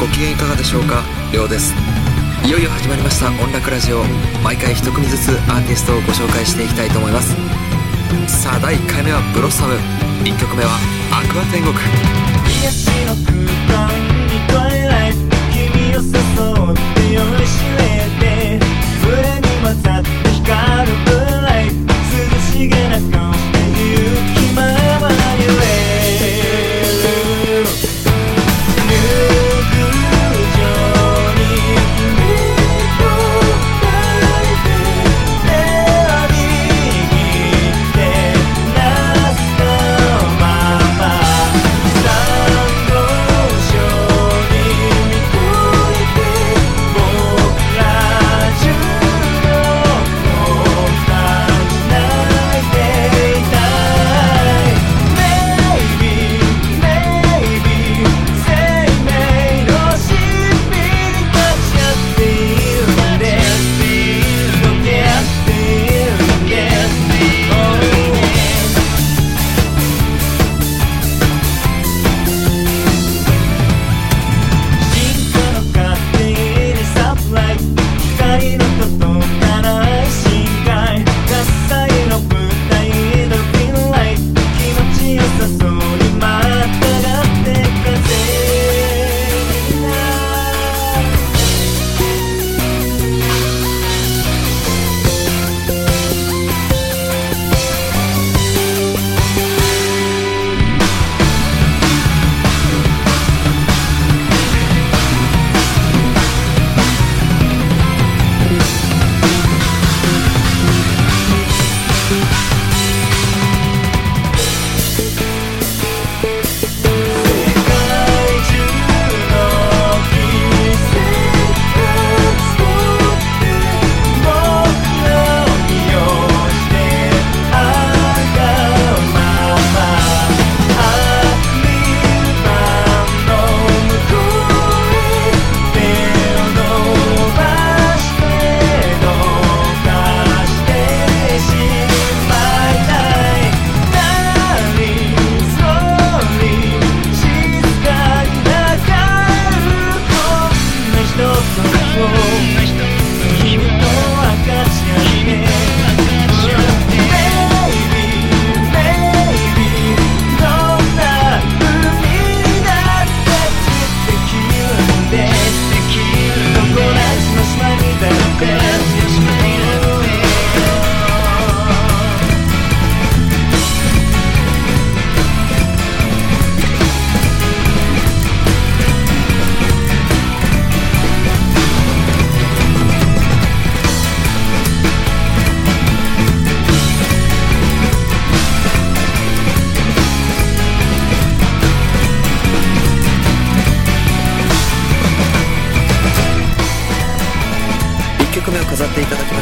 ご機嫌いかがでしょうか？りょうです。いよいよ始まりました音楽ラジオ。毎回1組ずつアーティストをご紹介していきたいと思います。さあ第1回目はブロッサム。1曲目はアクア天国。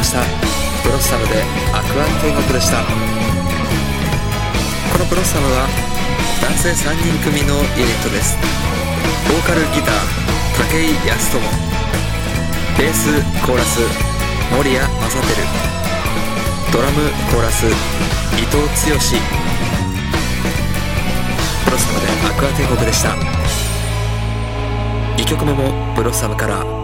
した。ブロッサムでアクア天国でした。このブロッサムは男性3人組のユニットです。ボーカルギター武井康友。ベースコーラス守谷正輝。ドラムコーラス伊藤剛。ブロッサムでアクア天国でした。2曲目もブロッサムから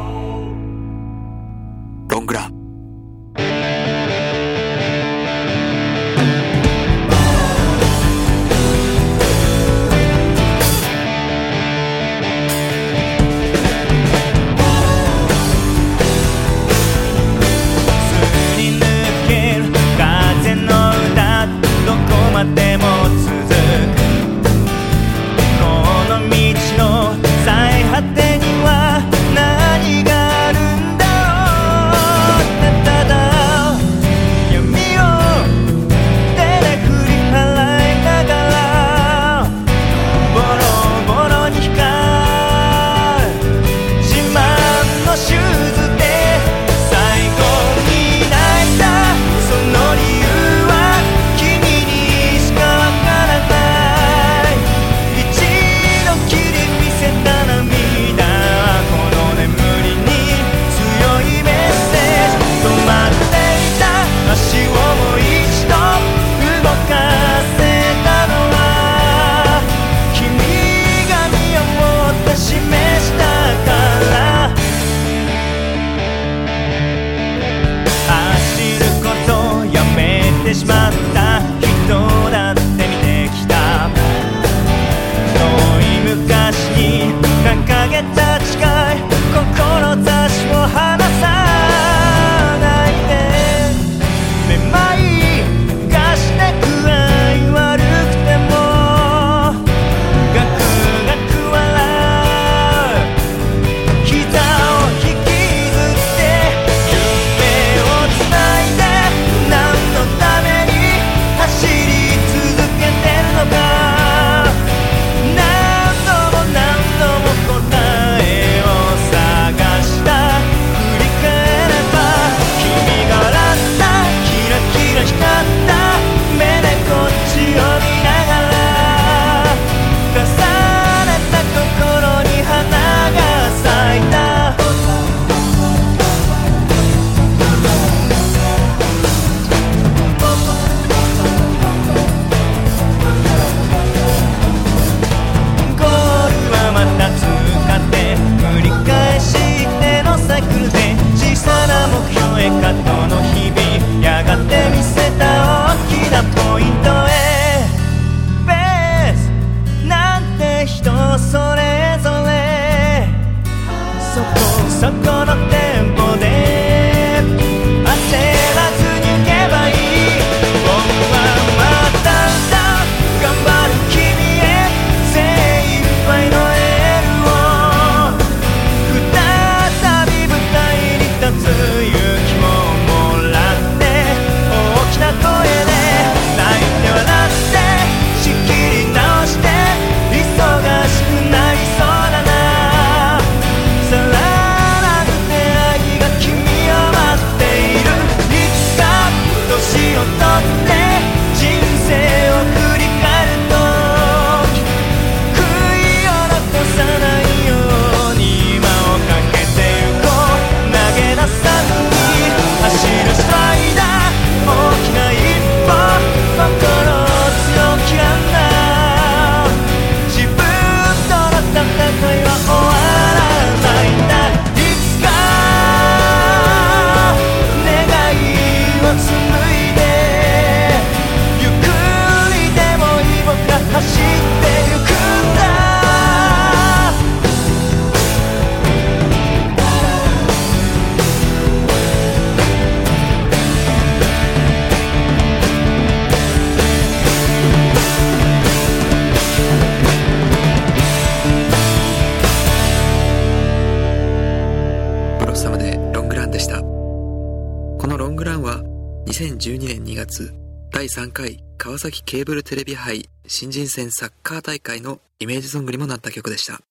このロングランは2012年2月第3回川崎ケーブルテレビ杯新人戦サッカー大会のイメージソングにもなった曲でした。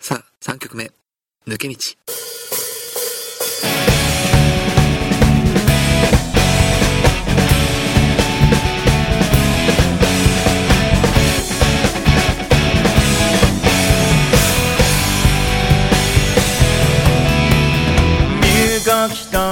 さあ3曲目「抜け道」来た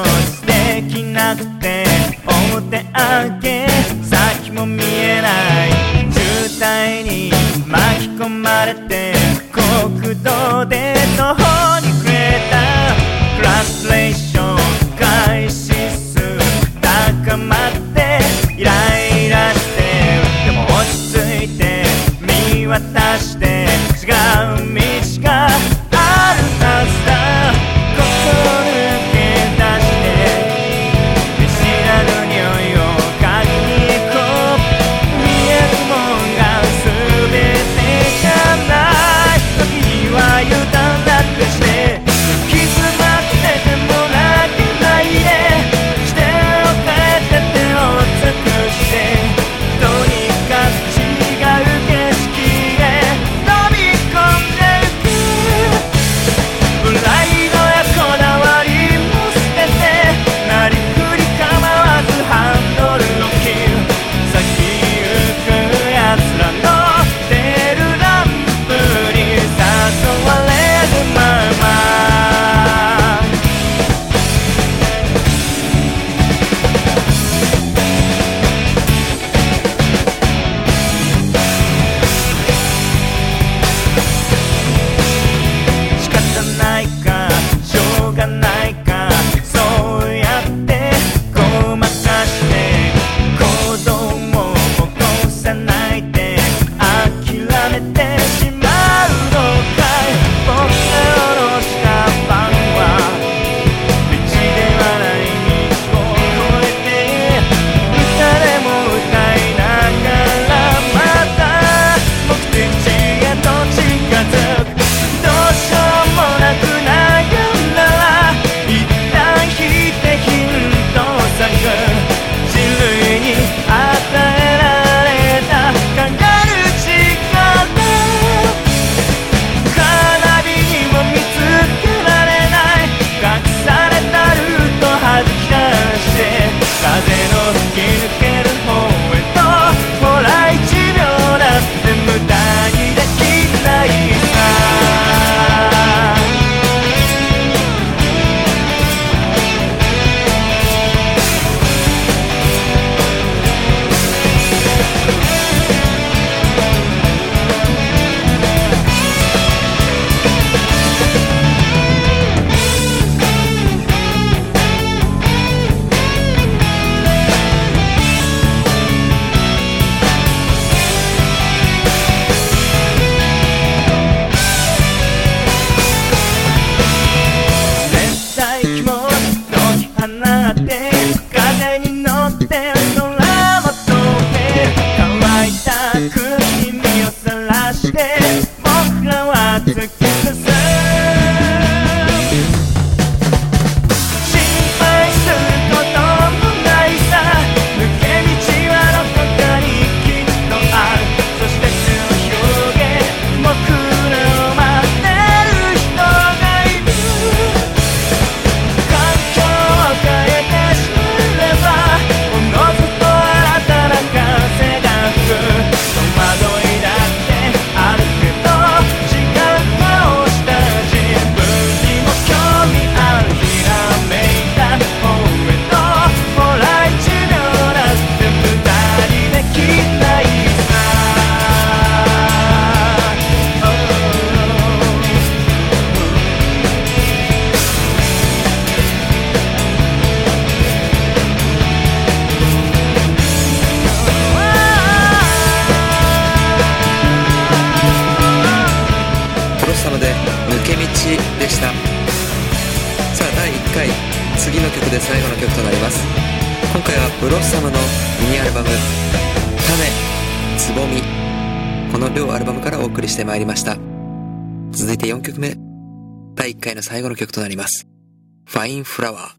で最後の曲となります。今回はブロッサムのミニアルバム「種」「つぼみ」この両アルバムからお送りしてまいりました。続いて4曲目第1回の最後の曲となります「ファインフラワー」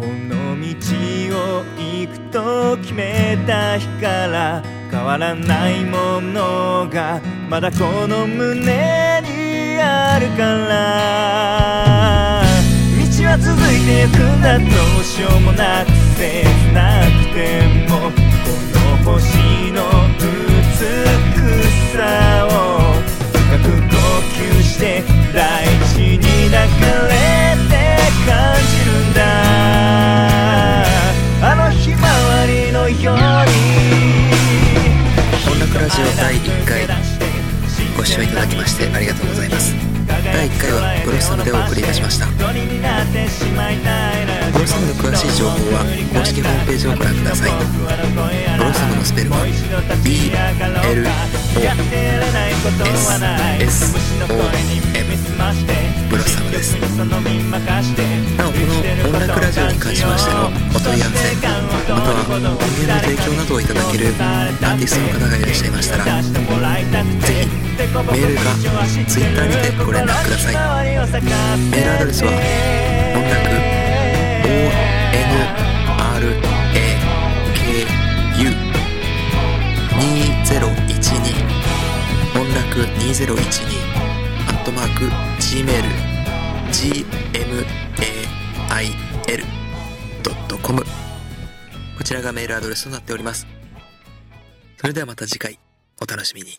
この道を行くと決めた日から変わらないものがまだこの胸にあるから。道は続いてゆくんだどうしようもなく切なくても。この星の美しさを。深く呼吸して大地に抱かれて感じるんだ。あのひまわりのように。音楽ラジオ第1回ご視聴いただきましてありがとうございます。第1回はブロッサムでお送りいたしました。ブロッサムの詳しい情報は公式ホームページをご覧ください。ブロッサムのスペルは BLOSSOM ブロサムですなおこの音楽ラジオに関しましてのお問い合わせまたは音源の提供などをいただけるアーティストの方がいらっしゃいましたらぜひメールか Twitter にてご連絡くださいメールアドレスは音楽 ONRAKU2012 音楽2012アットマーク Gmail gmail.com こちらがメールアドレスとなっておりますそれではまた次回お楽しみに